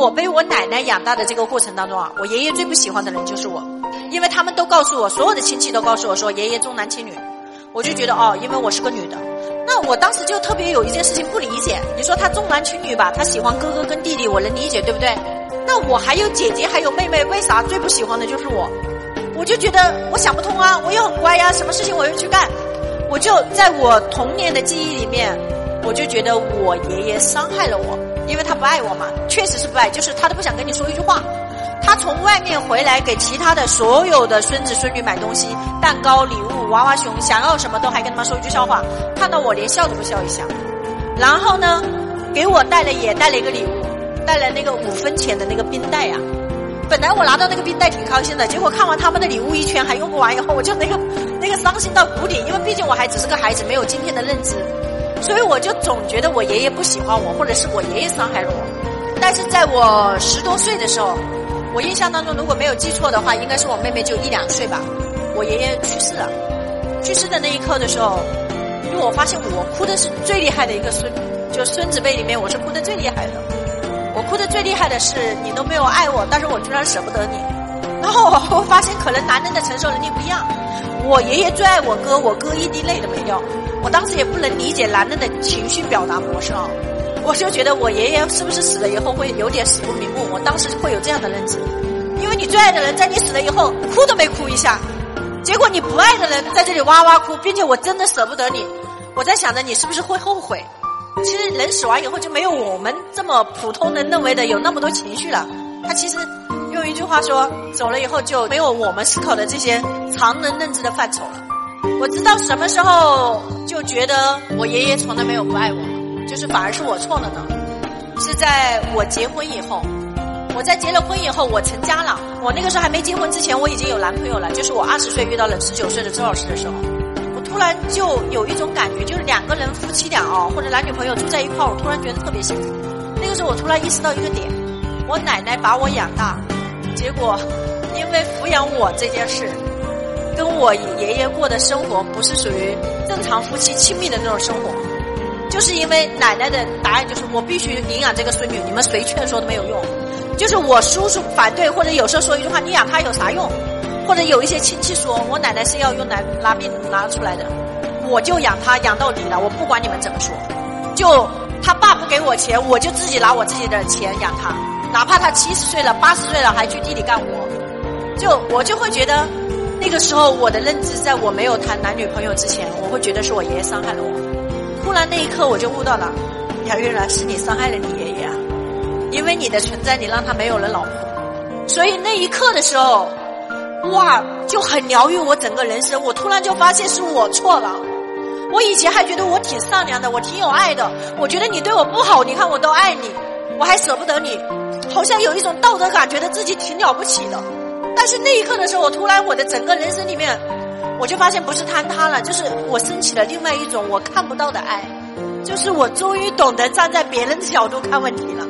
我被我奶奶养大的这个过程当中啊，我爷爷最不喜欢的人就是我，因为他们都告诉我，所有的亲戚都告诉我说爷爷重男轻女，我就觉得哦，因为我是个女的，那我当时就特别有一件事情不理解，你说他重男轻女吧，他喜欢哥哥跟弟弟，我能理解，对不对？那我还有姐姐还有妹妹，为啥最不喜欢的就是我？我就觉得我想不通啊，我又很乖呀，什么事情我又去干，我就在我童年的记忆里面，我就觉得我爷爷伤害了我。因为他不爱我嘛，确实是不爱，就是他都不想跟你说一句话。他从外面回来给其他的所有的孙子孙女买东西，蛋糕、礼物、娃娃熊，想要什么都还跟他们说一句笑话。看到我连笑都不笑一下。然后呢，给我带了也带了一个礼物，带了那个五分钱的那个冰袋呀。本来我拿到那个冰袋挺开心的，结果看完他们的礼物一圈还用不完以后，我就那个那个伤心到谷底，因为毕竟我还只是个孩子，没有今天的认知。所以我就总觉得我爷爷不喜欢我，或者是我爷爷伤害了我。但是在我十多岁的时候，我印象当中如果没有记错的话，应该是我妹妹就一两岁吧。我爷爷去世了，去世的那一刻的时候，因为我发现我哭的是最厉害的一个孙，就孙子辈里面我是哭的最厉害的。我哭的最厉害的是你都没有爱我，但是我居然舍不得你。然后我发现可能男人的承受能力不一样。我爷爷最爱我哥，我哥一滴泪都没掉。我当时也不能理解男人的情绪表达模式啊，我就觉得我爷爷是不是死了以后会有点死不瞑目？我当时会有这样的认知，因为你最爱的人在你死了以后哭都没哭一下，结果你不爱的人在这里哇哇哭，并且我真的舍不得你，我在想着你是不是会后悔？其实人死完以后就没有我们这么普通人认为的有那么多情绪了，他其实用一句话说，走了以后就没有我们思考的这些常人认知的范畴了。我知道什么时候就觉得我爷爷从来没有不爱我，就是反而是我错了呢。是在我结婚以后，我在结了婚以后，我成家了。我那个时候还没结婚之前，我已经有男朋友了。就是我二十岁遇到了十九岁的周老师的时候，我突然就有一种感觉，就是两个人夫妻俩哦，或者男女朋友住在一块儿，我突然觉得特别幸福。那个时候我突然意识到一个点：我奶奶把我养大，结果因为抚养我这件事。跟我爷爷过的生活不是属于正常夫妻亲密的那种生活，就是因为奶奶的答案就是我必须领养这个孙女，你们谁劝说都没有用。就是我叔叔反对，或者有时候说一句话，你养她有啥用？或者有一些亲戚说我奶奶是要用来拿命拿出来的，我就养她养到底了，我不管你们怎么说。就他爸不给我钱，我就自己拿我自己的钱养他，哪怕他七十岁了、八十岁了还去地里干活，就我就会觉得。那个时候，我的认知，在我没有谈男女朋友之前，我会觉得是我爷爷伤害了我。突然那一刻，我就悟到了，呀，原来是你伤害了你爷爷啊！因为你的存在，你让他没有了老婆。所以那一刻的时候，哇，就很疗愈我整个人生。我突然就发现是我错了。我以前还觉得我挺善良的，我挺有爱的。我觉得你对我不好，你看我都爱你，我还舍不得你，好像有一种道德感，觉得自己挺了不起的。但是那一刻的时候，我突然我的整个人生里面，我就发现不是坍塌了，就是我升起了另外一种我看不到的爱，就是我终于懂得站在别人的角度看问题了。